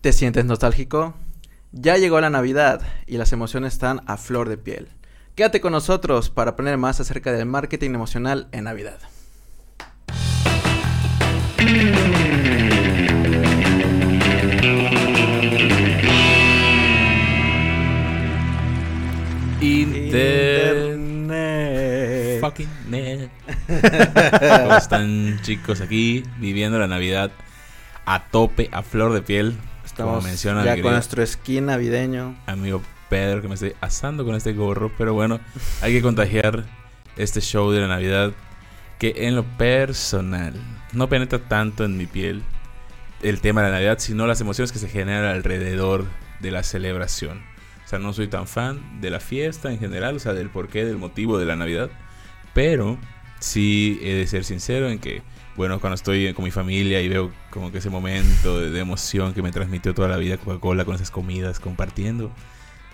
¿Te sientes nostálgico? Ya llegó la Navidad y las emociones están a flor de piel. Quédate con nosotros para aprender más acerca del marketing emocional en Navidad. Internet. Fucking net. ¿Cómo están chicos aquí viviendo la Navidad a tope, a flor de piel? Estamos ya con nuestro skin navideño. Amigo Pedro que me estoy asando con este gorro, pero bueno, hay que contagiar este show de la Navidad que en lo personal no penetra tanto en mi piel el tema de la Navidad, sino las emociones que se generan alrededor de la celebración. O sea, no soy tan fan de la fiesta en general, o sea, del porqué, del motivo de la Navidad, pero sí he de ser sincero en que, bueno, cuando estoy con mi familia y veo como que ese momento de, emoción que me transmitió toda la vida Coca-Cola con esas comidas, compartiendo,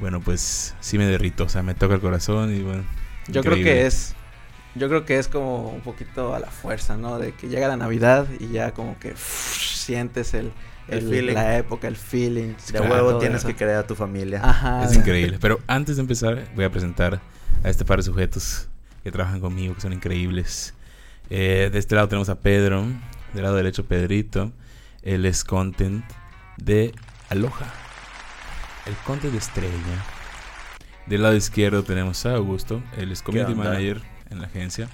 bueno, pues sí me derrito, o sea, me toca el corazón y bueno. Yo creo que es yo creo que es como un poquito a la fuerza, ¿no? De que llega la Navidad y ya como que sientes el, la época, el feeling. De huevo tienes que creer a tu familia. Ajá. Es increíble. Pero antes de empezar, voy a presentar a este par de sujetos que trabajan conmigo, que son increíbles. Eh, de este lado tenemos a Pedro, del lado derecho Pedrito. Él es content de Aloha. El content de estrella. Del lado izquierdo tenemos a Augusto, él es community manager en la agencia.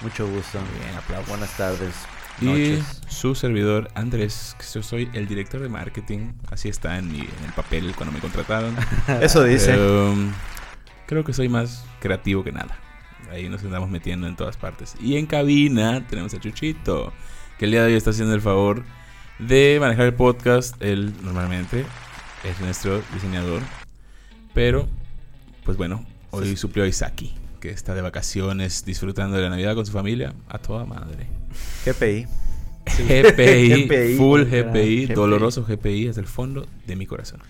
Mucho gusto. Bien, aplausos. Buenas tardes. Y su servidor Andrés, que yo soy el director de marketing. Así está en, mi, en el papel cuando me contrataron. Eso dice. creo que soy más creativo que nada. Ahí nos andamos metiendo en todas partes. Y en cabina tenemos a Chuchito, que el día de hoy está haciendo el favor de manejar el podcast. Él normalmente es nuestro diseñador. Pero, pues bueno, hoy suplió a Isaki que está de vacaciones disfrutando de la Navidad con su familia, a toda madre. GPI. GPI, full GPI, doloroso GPI desde el fondo de mi corazón.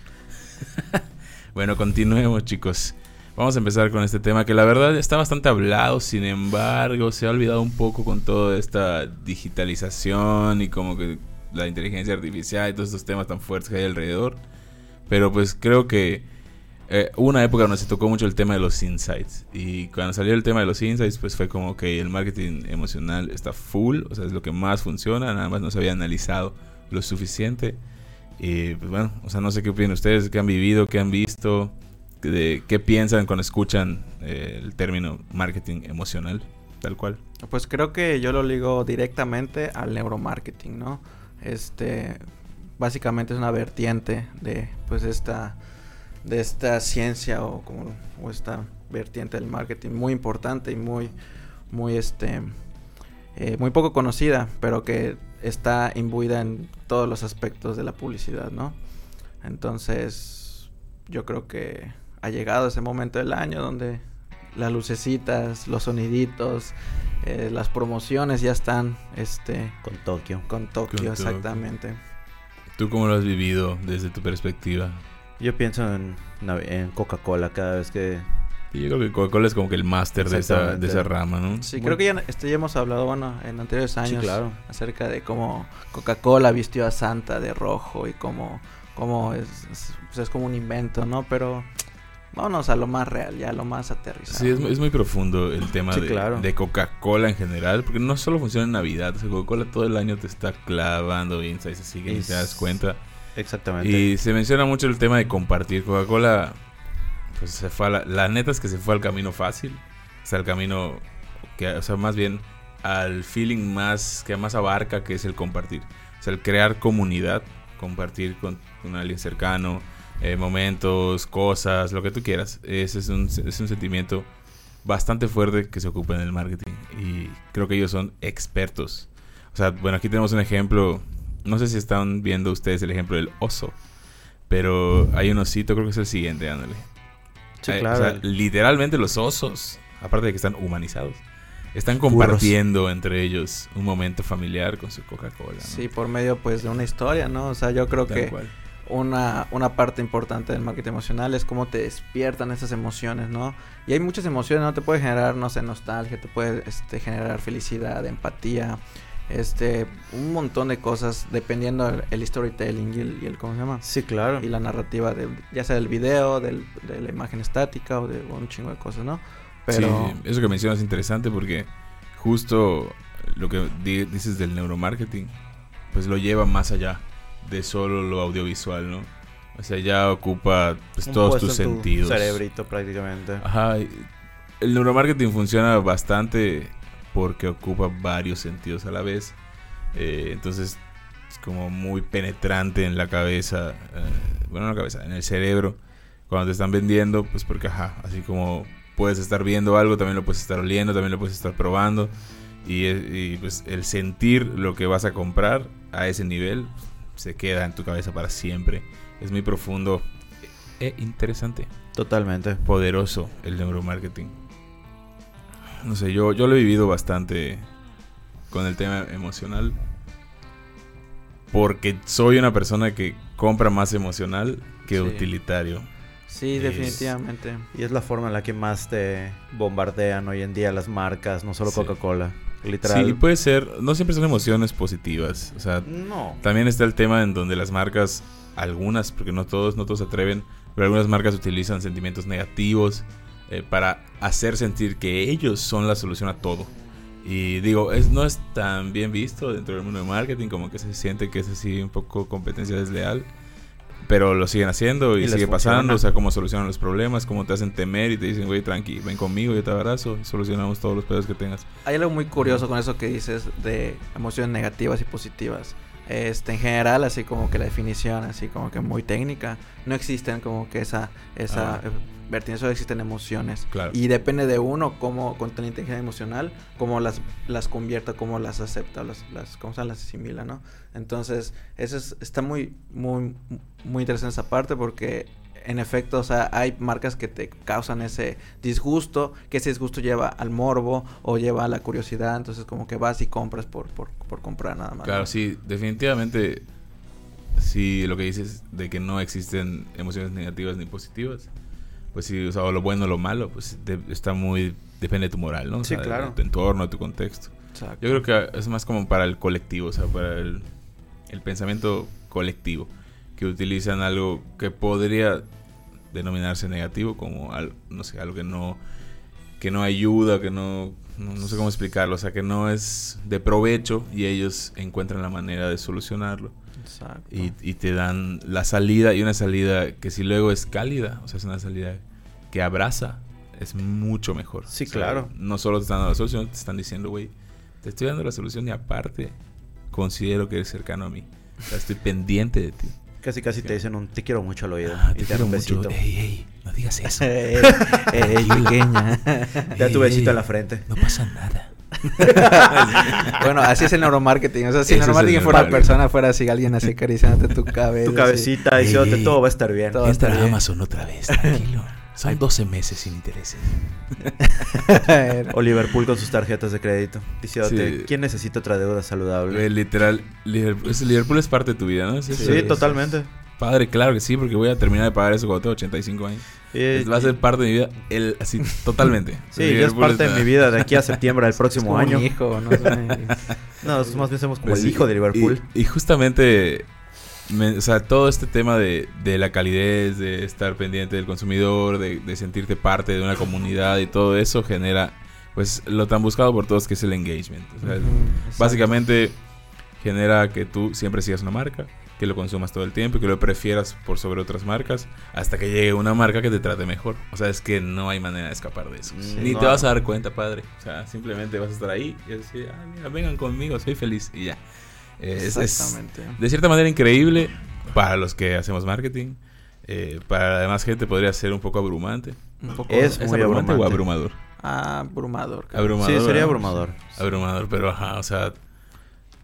bueno, continuemos chicos. Vamos a empezar con este tema que la verdad está bastante hablado, sin embargo se ha olvidado un poco con toda esta digitalización y como que la inteligencia artificial y todos estos temas tan fuertes que hay alrededor. Pero pues creo que eh, una época donde se tocó mucho el tema de los insights. Y cuando salió el tema de los insights, pues fue como que el marketing emocional está full, o sea, es lo que más funciona, nada más no se había analizado lo suficiente. Y pues bueno, o sea, no sé qué opinan ustedes, qué han vivido, qué han visto, de, qué piensan cuando escuchan eh, el término marketing emocional, tal cual. Pues creo que yo lo ligo directamente al neuromarketing, ¿no? Este, básicamente es una vertiente de, pues, esta de esta ciencia o como esta vertiente del marketing muy importante y muy muy este eh, muy poco conocida pero que está imbuida en todos los aspectos de la publicidad no entonces yo creo que ha llegado ese momento del año donde las lucecitas los soniditos eh, las promociones ya están este con Tokio con Tokio exactamente tú cómo lo has vivido desde tu perspectiva yo pienso en, en Coca-Cola cada vez que... yo creo que Coca-Cola es como que el máster de esa, de esa rama, ¿no? Sí, creo que ya, este, ya hemos hablado, bueno, en anteriores años claro. acerca de cómo Coca-Cola vistió a Santa de rojo y cómo, cómo es, es, pues es, como un invento, ¿no? Pero vámonos a lo más real, ya a lo más aterrizado. Sí, es, es muy profundo el tema de, de Coca-Cola en general, porque no solo funciona en Navidad, Coca-Cola todo el año te está clavando insights así que ni te das cuenta. Exactamente. Y se menciona mucho el tema de compartir. Coca-Cola, pues se fue a la, neta es que se fue al camino fácil. O sea, al camino que, o sea, más bien al feeling más que más abarca, que es el compartir. O sea, el crear comunidad, compartir con, alguien cercano, eh, momentos, cosas, lo que tú quieras. Ese es un, es un sentimiento bastante fuerte que se ocupa en el marketing. Y creo que ellos son expertos. O sea, bueno, aquí tenemos un ejemplo no sé si están viendo ustedes el ejemplo del oso. Pero hay un osito, creo que es el siguiente, ándale. Sí, claro. O sea, literalmente los osos, aparte de que están humanizados, están compartiendo entre ellos un momento familiar con su Coca-Cola. Sí, por medio pues de una historia, ¿no? O sea, yo creo que una, una parte importante del marketing emocional es cómo te despiertan esas emociones, ¿no? Y hay muchas emociones, ¿no? Te puede generar, no sé, nostalgia, te puede este, generar felicidad, empatía, este, un montón de cosas dependiendo el, storytelling y el, y el, ¿cómo se llama? Sí, claro. Y la narrativa, de, ya sea del video, del, de la imagen estática o de un chingo de cosas, ¿no? Pero... Sí, eso que mencionas es interesante porque justo lo que dices del neuromarketing, pues lo lleva más allá de solo lo audiovisual, ¿no? O sea, ya ocupa pues, todos tus sentidos. cerebrito prácticamente. Ajá. El neuromarketing funciona bastante porque ocupa varios sentidos a la vez. Eh, entonces es como muy penetrante en la cabeza, eh, bueno, en la cabeza, en el cerebro, cuando te están vendiendo, pues porque, ajá, así como puedes estar viendo algo, también lo puedes estar oliendo, también lo puedes estar probando. Y, y pues el sentir lo que vas a comprar a ese nivel se queda en tu cabeza para siempre. Es muy profundo e interesante. Totalmente. Poderoso el neuromarketing. No sé, yo, yo lo he vivido bastante con el tema emocional. Porque soy una persona que compra más emocional que utilitario. Sí, definitivamente. Y es la forma en la que más te bombardean hoy en día las marcas, no solo Coca-Cola. Literal. Sí, puede ser. No siempre son emociones positivas. O sea, no. también está el tema en donde las marcas, algunas, porque no todos, no todos se atreven, pero algunas marcas utilizan sentimientos negativos eh, para hacer sentir que ellos son la solución a todo. Y digo, es, no es tan bien visto dentro del mundo de marketing, como que se siente que es así un poco competencia desleal. Pero lo siguen haciendo y, sigue pasando. O sea, cómo solucionan los problemas, cómo te hacen temer y te dicen, güey, tranqui, ven conmigo, yo te abrazo y solucionamos todos los pedos que tengas. Hay algo muy curioso con eso que dices de emociones negativas y positivas. Este, en general, así como que la definición, así como que muy técnica, no existen como que esa, esa ah vertiente solo existen emociones. Y depende de uno cómo, con la inteligencia emocional, cómo las, las convierta, cómo las acepta, las, las, cómo se las asimila, ¿no? Entonces, eso está muy, muy, muy interesante esa parte porque en efecto, o sea, hay marcas que te causan ese disgusto, que ese disgusto lleva al morbo o lleva a la curiosidad, entonces como que vas y compras por, por, por comprar nada más. Claro, sí, definitivamente, sí, lo que dices de que no existen emociones negativas ni positivas, pues sí, o sea, lo bueno o lo malo, pues está muy, depende de tu moral, ¿no? sí, claro. De tu entorno, de tu contexto. Exacto. Yo creo que es más como para el colectivo, o sea, para el, el pensamiento colectivo, que utilizan algo que podría denominarse negativo como algo, no sé, algo que no, que no ayuda, que no, no, no sé cómo explicarlo, o sea, que no es de provecho y ellos encuentran la manera de solucionarlo. Y, y, te dan la salida y una salida que si luego es cálida, o sea, es una salida que abraza, es mucho mejor. Sí, claro. No solo te están dando la solución, te están diciendo, güey, te estoy dando la solución y aparte considero que eres cercano a mí. O sea, estoy pendiente de ti. Casi, casi te dicen un te quiero mucho al oído. Ah, te, quiero un besito. Ey, ey, no digas eso. ey, ey, pequeña. Da tu besito en la frente. No pasa nada. bueno, así es el neuromarketing. O sea, si el neuromarketing fuera una persona, fuera así alguien así acariciándote tu cabeza. Tu cabecita, diciéndote todo va a estar bien. Todo Entra a Amazon otra vez, tranquilo. Son 12 meses sin intereses. o Liverpool con sus tarjetas de crédito. Diciéndote, ¿quién necesita otra deuda saludable? literal, Liverpool, es parte de tu vida, ¿no? sí, totalmente. Padre, claro que sí, porque voy a terminar de pagar eso cuando tengo 85 años. va a ser parte de mi vida, el, así, totalmente. sí, es parte de mi vida de aquí a septiembre del próximo año. hijo, no no, nosotros más bien somos como pues el hijo de Liverpool. Y, justamente, o sea, todo este tema de, de, la calidez, de estar pendiente del consumidor, de, de sentirte parte de una comunidad y todo eso genera, pues, lo tan buscado por todos que es el engagement. O sea, básicamente genera que tú siempre sigas una marca que lo consumas todo el tiempo y que lo prefieras por sobre otras marcas hasta que llegue una marca que te trate mejor. O sea, es que no hay manera de escapar de eso. Ni te vas a dar cuenta, padre. O sea, simplemente vas a estar ahí y decir, ah, mira, vengan conmigo, soy feliz y ya. Exactamente. de cierta manera increíble para los que hacemos marketing. Eh, para la demás gente podría ser un poco abrumante. Un poco, ¿Es, muy abrumante, o abrumador? abrumador. Abrumador. Sí, sería abrumador. Abrumador, pero ajá, o sea,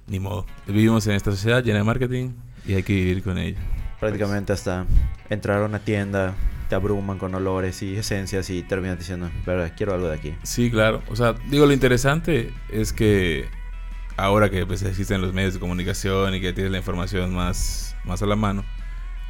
ni modo. Vivimos en esta sociedad llena de marketing y hay que vivir con ella. Prácticamente hasta entrar a una tienda, te abruman con olores y esencias y terminas diciendo, verdad, quiero algo de aquí. Sí, claro. O sea, digo, lo interesante es que ahora que pues, existen los medios de comunicación y que tienes la información más, más a la mano,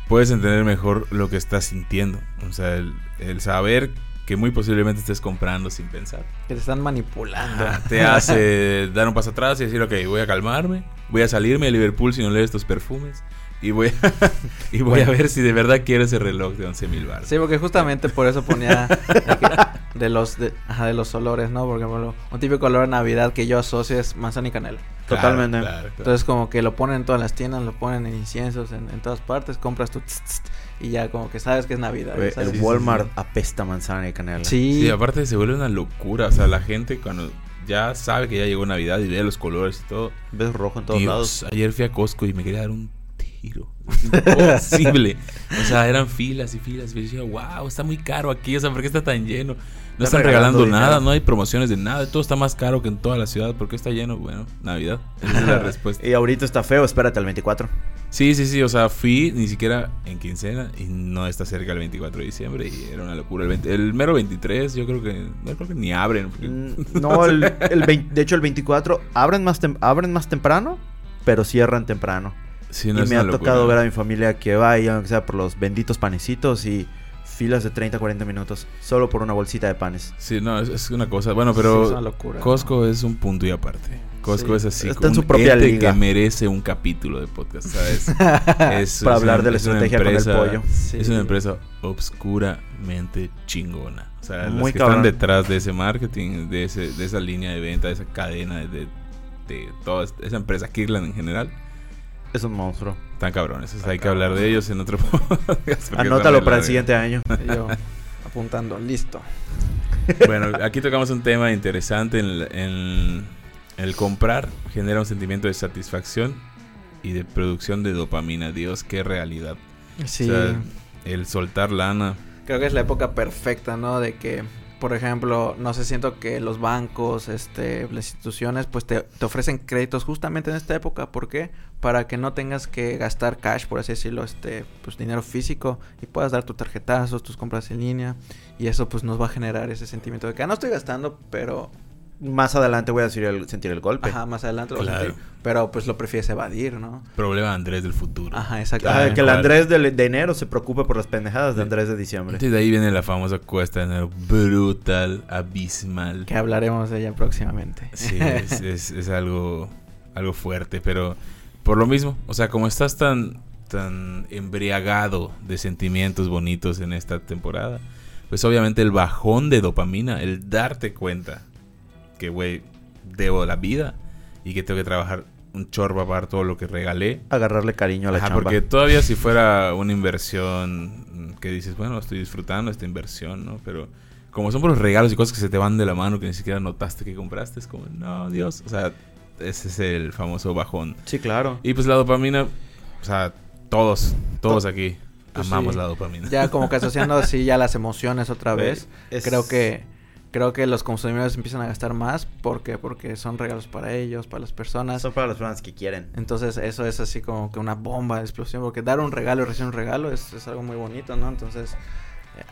puedes entender mejor lo que estás sintiendo. O sea, el, saber que muy posiblemente estés comprando sin pensar. Que te están manipulando. te hace dar un paso atrás y decir, ok, voy a calmarme, voy a salirme de Liverpool si no leo estos perfumes. Y voy a, y voy a ver si de verdad quiero ese reloj de 11 mil baros. Sí, porque justamente por eso ponía de, los de, ajá, de, los olores, ¿no? Porque bueno, un típico olor de Navidad que yo asocio es manzana y canela. Totalmente. Entonces como que lo ponen en todas las tiendas, lo ponen en inciensos, en, en todas partes, compras tu y ya como que sabes que es Navidad. el Walmart apesta manzana y canela. Sí. Sí, aparte se vuelve una locura, o sea, la gente cuando ya sabe que ya llegó Navidad y ve los colores y todo. Ves rojo en todos lados. Ayer fui a Costco y me quería dar un Imposible. o sea, eran filas y filas. Y yo decía, wow, está muy caro aquí. O sea, ¿por qué está tan lleno? No están regalando, nada, no hay promociones de nada. Todo está más caro que en toda la ciudad. ¿Por qué está lleno? Bueno, Navidad. Esa es la respuesta. y ahorita está feo, espérate al 24. Sí, sí, sí. O sea, fui ni siquiera en quincena y no está cerca el 24 de diciembre y era una locura. El, mero 23, yo creo que, no creo que ni abren. Mm, no, el, de hecho, el 24 abren más, abren más temprano, pero cierran temprano y me ha tocado ver a mi familia que vaya, aunque sea por los benditos panecitos y filas de 30, 40 minutos solo por una bolsita de panes. Sí, no, es, una cosa. Bueno, pero Costco es un punto y aparte. Costco es así. Está en su propia liga. que merece un capítulo de podcast, ¿sabes? es, Para hablar de la estrategia con el pollo. Es una empresa obscuramente chingona. O sea, Muy que están detrás de ese marketing, de, ese, de esa línea de venta, de esa cadena, de, de toda esa empresa, Kirkland en general es un monstruo. Están cabrones. hay que hablar de ellos en otro Anótalo para el siguiente año. Yo apuntando, listo. Bueno, aquí tocamos un tema interesante. En, el comprar genera un sentimiento de satisfacción y de producción de dopamina. Dios, qué realidad. Sí. el soltar lana. Creo que es la época perfecta, ¿no? De que por ejemplo, no sé, siento que los bancos, este, las instituciones, pues te, te, ofrecen créditos justamente en esta época. ¿Por qué? Para que no tengas que gastar cash, por así decirlo, este, pues dinero físico y puedas dar tus tarjetazos, tus compras en línea. Y eso pues nos va a generar ese sentimiento de que ah, no estoy gastando, pero más adelante voy a sentir el, sentir el golpe. Ajá, más adelante lo voy a sentir. Pero pues lo prefieres evadir, ¿no? Problema Andrés del futuro. Ajá, exacto. que el Andrés de, enero se preocupe por las pendejadas de Andrés de diciembre. Y de ahí viene la famosa cuesta de enero brutal, abismal. Que hablaremos de ella próximamente. Sí, es, es, algo, algo fuerte, pero por lo mismo, o sea, como estás tan, tan embriagado de sentimientos bonitos en esta temporada, pues obviamente el bajón de dopamina, el darte cuenta que, güey, debo la vida y que tengo que trabajar un chorro para pagar todo lo que regalé. Agarrarle cariño a la Ajá, porque todavía si fuera una inversión que dices, bueno, estoy disfrutando esta inversión, ¿no? Pero como son por los regalos y cosas que se te van de la mano que ni siquiera notaste que compraste, es como, no, Dios, o sea, ese es el famoso bajón. Sí, claro. Y pues la dopamina, o sea, todos, todos aquí pues amamos la dopamina. Ya como que asociando así ya las emociones otra vez, creo que creo que los consumidores empiezan a gastar más. ¿Por qué? Porque son regalos para ellos, para las personas. Son para las personas que quieren. Entonces eso es así como que una bomba de explosión. Porque dar un regalo y recibir un regalo es, es algo muy bonito, ¿no? Entonces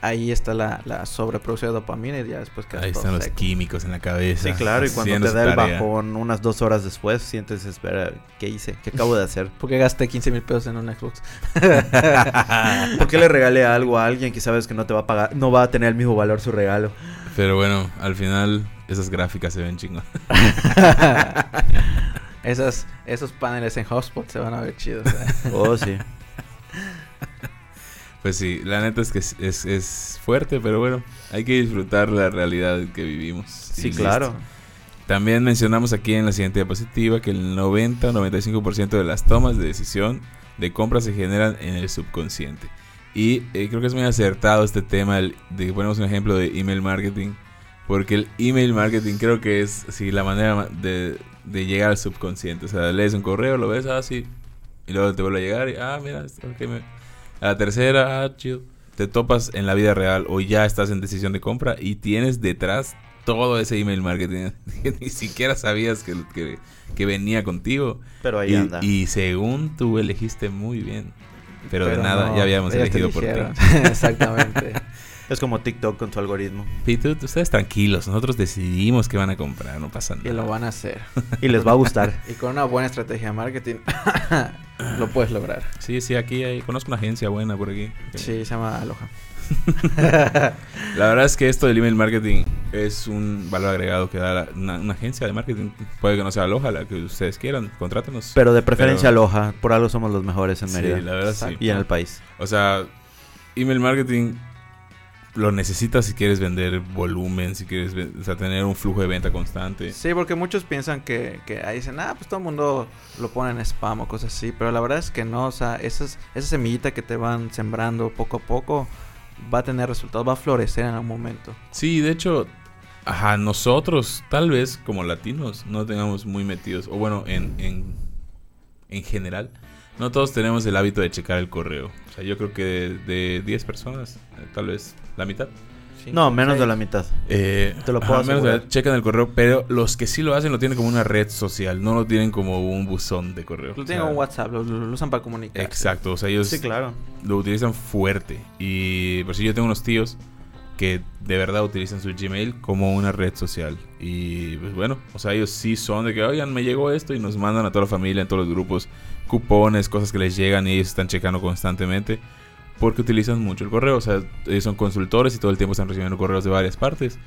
ahí está la, la, sobreproducción de dopamina y ya después que Ahí están los químicos en la cabeza. Sí, claro, y cuando te da el bajón unas dos horas después, sientes, espera, ¿qué hice? ¿Qué acabo de hacer? ¿Por qué gasté 15 mil pesos en un Xbox? ¿Por qué le regalé algo a alguien que sabes que no te va a pagar, no va a tener el mismo valor su regalo? Pero bueno, al final esas gráficas se ven chingón. Esas, esos paneles en Hotspot se van a ver chidos. ¿eh? Oh, sí. Pues sí, la neta es que es, fuerte, pero bueno, hay que disfrutar la realidad que vivimos. Sí, claro. También mencionamos aquí en la siguiente diapositiva que el 90-95% de las tomas de decisión de compra se generan en el subconsciente. Y eh, creo que es muy acertado este tema de que ponemos un ejemplo de email marketing. Porque el email marketing creo que es sí, la manera de, de llegar al subconsciente. O sea, lees un correo, lo ves así, ah, y luego te vuelve a llegar y, ah, mira, okay, me, a la tercera, ah, Te topas en la vida real o ya estás en decisión de compra y tienes detrás todo ese email marketing que ni siquiera sabías que, que, venía contigo. Pero ahí y, anda. Y según tú elegiste muy bien. Pero, de nada, ya habíamos elegido por ti. Exactamente. Es como TikTok con su algoritmo. Pito, ustedes tranquilos, nosotros decidimos qué van a comprar, no pasa nada. Y lo van a hacer. y les va a gustar. y con una buena estrategia de marketing lo puedes lograr. Sí, sí, aquí hay, conozco una agencia buena por aquí. Sí, se llama Aloha. la verdad es que esto del email marketing es un valor agregado que da una, agencia de marketing. Puede que no sea Aloha, la que ustedes quieran, contrátenos. Pero de preferencia Aloha, por algo somos los mejores en Mérida. Sí, la verdad sí. Y en el país. O sea, email marketing lo necesitas si quieres vender volumen, si quieres o sea, tener un flujo de venta constante. Sí, porque muchos piensan que, que ahí dicen, ah, pues todo el mundo lo pone en spam o cosas así, pero la verdad es que no, o sea, esas, esa semillita que te van sembrando poco a poco va a tener resultados, va a florecer en algún momento. Sí, de hecho, ajá, nosotros tal vez como latinos no tengamos muy metidos, o bueno, en, en, en general, no todos tenemos el hábito de checar el correo. O sea, yo creo que de 10 personas, eh, tal vez la mitad. No, menos de la mitad. Eh, Te lo puedo menos checan el correo, pero los que sí lo hacen lo tienen como una red social, no lo tienen como un buzón de correo. Lo tienen como WhatsApp, lo, usan para comunicar. Exacto, o sea, ellos sí, claro. lo utilizan fuerte. Y por si yo tengo unos tíos que de verdad utilizan su Gmail como una red social. Y pues bueno, o sea, ellos sí son de que, oigan, me llegó esto y nos mandan a toda la familia, en todos los grupos, cupones, cosas que les llegan y ellos están checando constantemente porque utilizan mucho el correo. O sea, ellos son consultores y todo el tiempo están recibiendo correos de varias partes.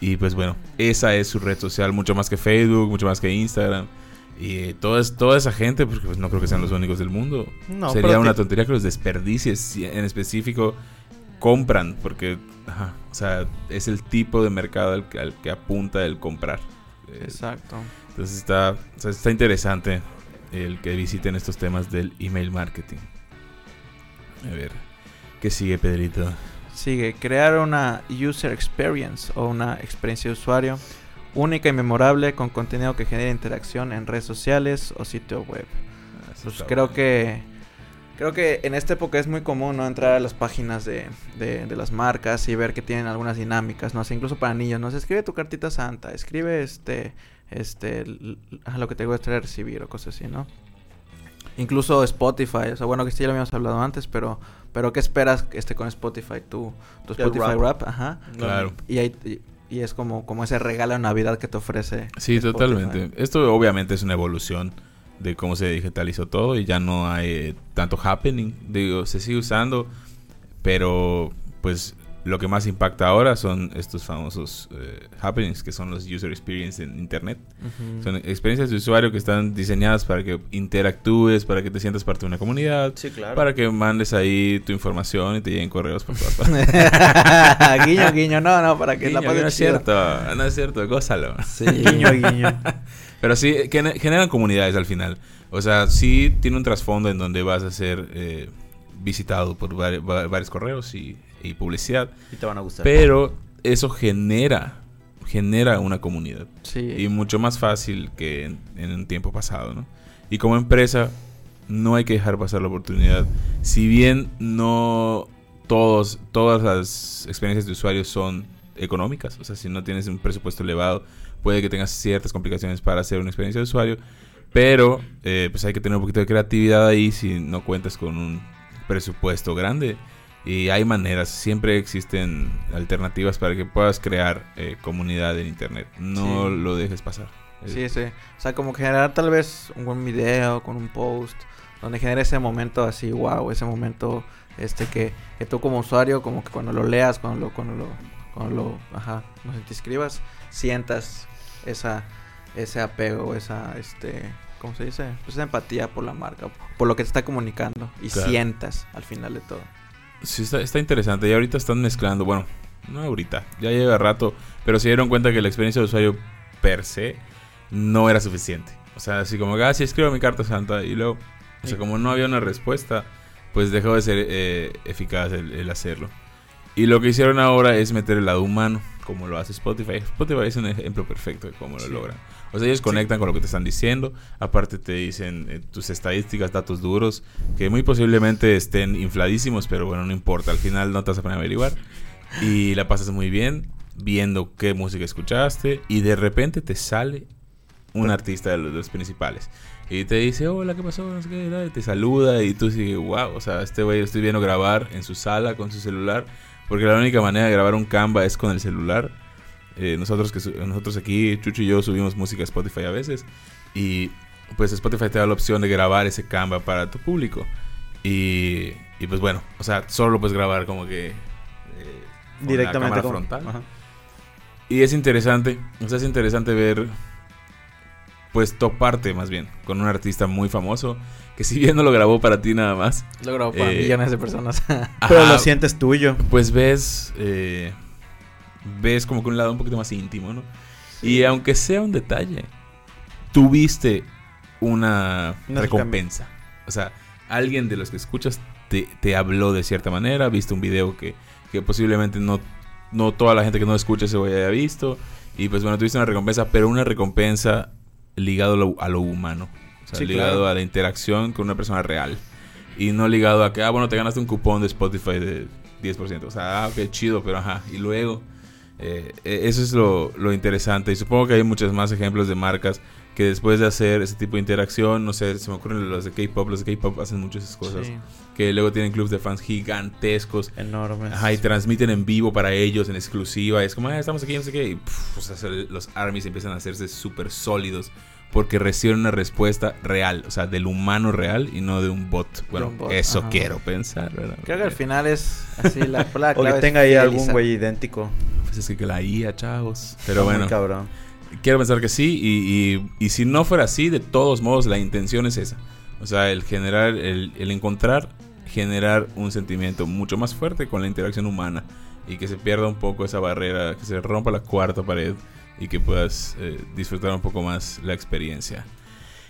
Y pues bueno, esa es su red social, mucho más que Facebook, mucho más que Instagram. Y toda, toda esa gente, porque pues no creo que sean los únicos del mundo. Sería una tontería que los desperdicies en específico compran, porque o sea, es el tipo de mercado al, que apunta el comprar. Exacto. Entonces está, está interesante el que visiten estos temas del email marketing. A ver. ¿Qué sigue, Pedrito? Sigue, crear una user experience o una experiencia de usuario única y memorable con contenido que genere interacción en redes sociales o sitio web. Ah, pues creo que creo que en esta época es muy común no entrar a las páginas de, de, las marcas y ver que tienen algunas dinámicas, no sé, incluso para niños, no sé, escribe tu cartita santa, escribe este este lo que te gustaría recibir o cosas así, ¿no? Incluso Spotify, o sea, bueno, que sí ya lo habíamos hablado antes, pero pero ¿qué esperas este con Spotify? Tu, tu Spotify rap. ajá. Claro. Y, y es como, como ese regalo de Navidad que te ofrece. Sí, totalmente. Esto obviamente es una evolución de cómo se digitalizó todo y ya no hay tanto happening. Digo, se sigue usando, pero pues lo que más impacta ahora son estos famosos eh, happenings, que son los user experience en Internet. Son experiencias de usuario que están diseñadas para que interactúes, para que te sientas parte de una comunidad, para que mandes ahí tu información y te lleguen correos por todas partes. guiño, guiño, no, no, para que la pases No es cierto, no es cierto, gózalo. Sí, guiño, guiño. Pero sí, generan comunidades al final. O sea, sí tiene un trasfondo en donde vas a ser eh, visitado por varios correos y y publicidad. Y te van a gustar. Pero eso genera genera una comunidad. Y mucho más fácil que en, un tiempo pasado, ¿no? Y como empresa, no hay que dejar pasar la oportunidad. Si bien no todos, todas las experiencias de usuario son económicas, o sea, si no tienes un presupuesto elevado, puede que tengas ciertas complicaciones para hacer una experiencia de usuario, pero eh, pues hay que tener un poquito de creatividad ahí si no cuentas con un presupuesto grande. Y hay maneras, siempre existen alternativas para que puedas crear eh, comunidad en internet. No lo dejes pasar. Sí, sí. O sea, como generar tal vez un buen video con un post donde genere ese momento así, wow, ese momento este que, que tú como usuario, como que cuando lo leas, cuando lo, cuando lo, cuando lo, ajá, no sé, te escribas, sientas esa, ese apego, esa, este, ¿cómo se dice? Pues esa empatía por la marca, por lo que te está comunicando y sientas al final de todo. Sí, está, interesante. Y ahorita están mezclando, bueno, no ahorita, ya lleva rato, pero se dieron cuenta que la experiencia de usuario per se no era suficiente. O sea, así como, ah, sí, escribo mi carta santa y luego, o sea, como no había una respuesta, pues dejó de ser eh, eficaz el, hacerlo. Y lo que hicieron ahora es meter el lado humano, como lo hace Spotify. Spotify es un ejemplo perfecto de cómo lo logran. O sea, ellos conectan con lo que te están diciendo. Aparte te dicen eh, tus estadísticas, datos duros, que muy posiblemente estén infladísimos, pero bueno, no importa. Al final no te vas a poner a averiguar. Y la pasas muy bien viendo qué música escuchaste. Y de repente te sale un artista de los, principales. Y te dice, hola, ¿qué pasó? No sé qué, te saluda y tú sigues, wow, o sea, este güey estoy viendo grabar en su sala con su celular Porque la única manera de grabar un Canva es con el celular. Eh, nosotros, que nosotros aquí, Chucho y yo, subimos música a Spotify a veces. Y pues Spotify te da la opción de grabar ese Canva para tu público. Y, y pues bueno, o sea, solo lo puedes grabar como que... Eh, Directamente. Cámara frontal. Y es interesante, o sea, es interesante ver, pues toparte más bien con un artista muy famoso que si bien no lo grabó para ti nada más. Lo grabó para eh, millones de personas. pero lo sientes tuyo. Pues ves, eh, ves como que un lado un poquito más íntimo, ¿no? Y aunque sea un detalle, tuviste una, recompensa. O sea, alguien de los que escuchas te, te habló de cierta manera, viste un video que, que posiblemente no, no toda la gente que no escucha se haya visto. Y pues bueno, tuviste una recompensa, pero una recompensa ligado a lo, humano. O sea, ligado a la interacción con una persona real. Y no ligado a que, ah, bueno, te ganaste un cupón de Spotify de 10%. O sea, ah, qué chido, pero ajá. Y luego, eh, e, eso es lo, lo interesante. Y supongo que hay muchos más ejemplos de marcas que después de hacer ese tipo de interacción, no sé, se me ocurren los de K-pop, los de K-pop hacen muchas cosas, que luego tienen clubs de fans gigantescos, enormes, ajá, y transmiten en vivo para ellos, en exclusiva, es como, ah, estamos aquí, no sé qué, y los armies empiezan a hacerse súper sólidos porque reciben una respuesta real, o sea, del humano real y no de un bot. Bueno, eso quiero pensar, ¿verdad? Creo que al final es así la, la O que tenga ahí algún güey idéntico. Pues es que, la IA, chavos. Pero bueno. cabrón. Quiero pensar que sí, y, y, si no fuera así, de todos modos, la intención es esa. O sea, el generar, el, el encontrar, generar un sentimiento mucho más fuerte con la interacción humana y que se pierda un poco esa barrera, que se rompa la cuarta pared y que puedas eh, disfrutar un poco más la experiencia.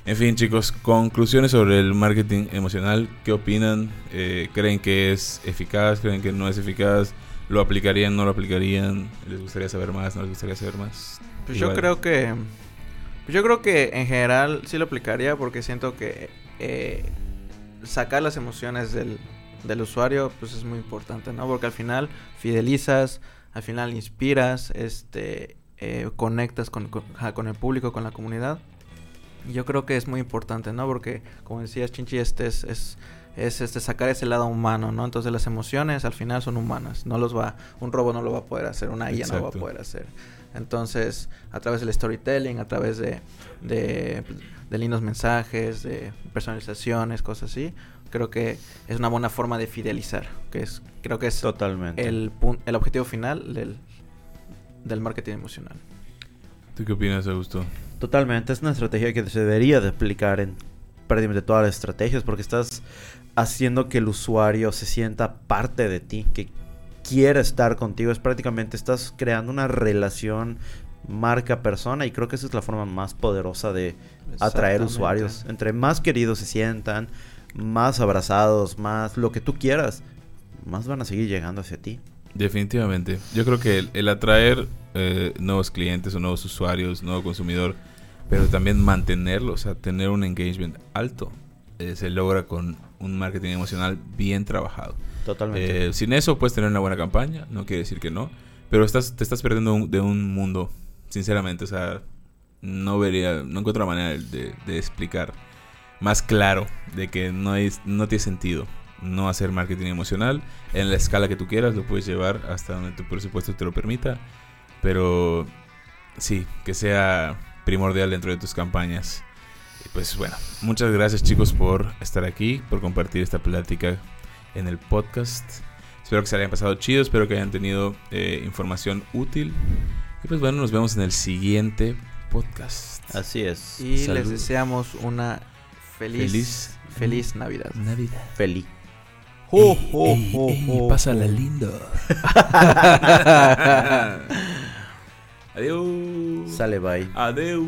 En fin, chicos, conclusiones sobre el marketing emocional. ¿Qué opinan? Eh, ¿Creen que es eficaz? ¿Creen que no es eficaz? ¿Lo aplicarían? ¿No lo aplicarían? ¿Les gustaría saber más? ¿No les gustaría saber más? Pues yo creo que. Pues yo creo que en general sí lo aplicaría porque siento que eh, sacar las emociones del, del usuario pues es muy importante, ¿no? Porque al final fidelizas, al final inspiras, este, eh, conectas con, con, el público, con la comunidad. Yo creo que es muy importante, ¿no? Porque como decías, Chinchi, este es, es, es este sacar ese lado humano, ¿no? Entonces las emociones al final son humanas, no los va, un robot no lo va a poder hacer, una IA no lo va a poder hacer. Entonces, a través del storytelling, a través de, de, lindos mensajes, de personalizaciones, cosas así, creo que es una buena forma de fidelizar, que es creo que es Totalmente. El, el objetivo final del, del marketing emocional. ¿Tú qué opinas, Augusto? Totalmente, es una estrategia que se debería de aplicar en prácticamente todas las estrategias porque estás haciendo que el usuario se sienta parte de ti, que quiere estar contigo, es prácticamente estás creando una relación marca-persona y creo que esa es la forma más poderosa de atraer usuarios. Entre más queridos se sientan, más abrazados, más lo que tú quieras, más van a seguir llegando hacia ti. Definitivamente. Yo creo que el, atraer eh, nuevos clientes o nuevos usuarios, nuevo consumidor, pero también mantenerlo, o sea, tener un engagement alto, eh, se logra con un marketing emocional bien trabajado. Totalmente. Eh, sin eso puedes tener una buena campaña, no quiere decir que no, pero estás, te estás perdiendo de un mundo, sinceramente, o sea, no vería, no encuentro manera de, de explicar más claro de que no, hay, no tiene sentido no hacer marketing emocional en la escala que tú quieras, lo puedes llevar hasta donde tu presupuesto te lo permita, pero sí, que sea primordial dentro de tus campañas. pues bueno, muchas gracias chicos por estar aquí, por compartir esta plática en el podcast. Espero que se hayan pasado chido, espero que hayan tenido eh, información útil. Y pues bueno, nos vemos en el siguiente podcast. Así es. Y les deseamos una feliz, feliz, feliz Navidad. Navidad. Feliz. Oh, oh, oh, oh, pásala lindo. Adiós. Sale, bye. Adiós.